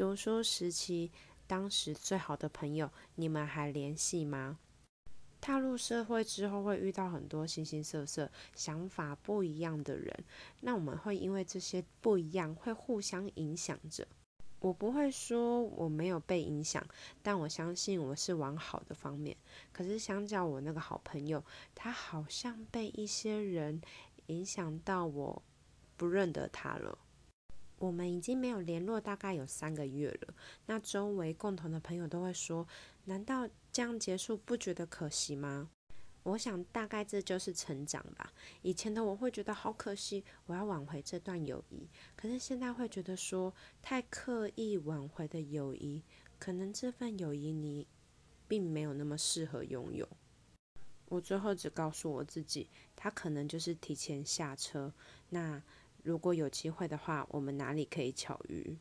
读书时期，当时最好的朋友，你们还联系吗？踏入社会之后，会遇到很多形形色色、想法不一样的人，那我们会因为这些不一样，会互相影响着。我不会说我没有被影响，但我相信我是往好的方面。可是相较我那个好朋友，他好像被一些人影响到，我不认得他了。我们已经没有联络，大概有三个月了。那周围共同的朋友都会说：“难道这样结束不觉得可惜吗？”我想大概这就是成长吧。以前的我会觉得好可惜，我要挽回这段友谊。可是现在会觉得说，太刻意挽回的友谊，可能这份友谊你并没有那么适合拥有。我最后只告诉我自己，他可能就是提前下车。那。如果有机会的话，我们哪里可以巧遇？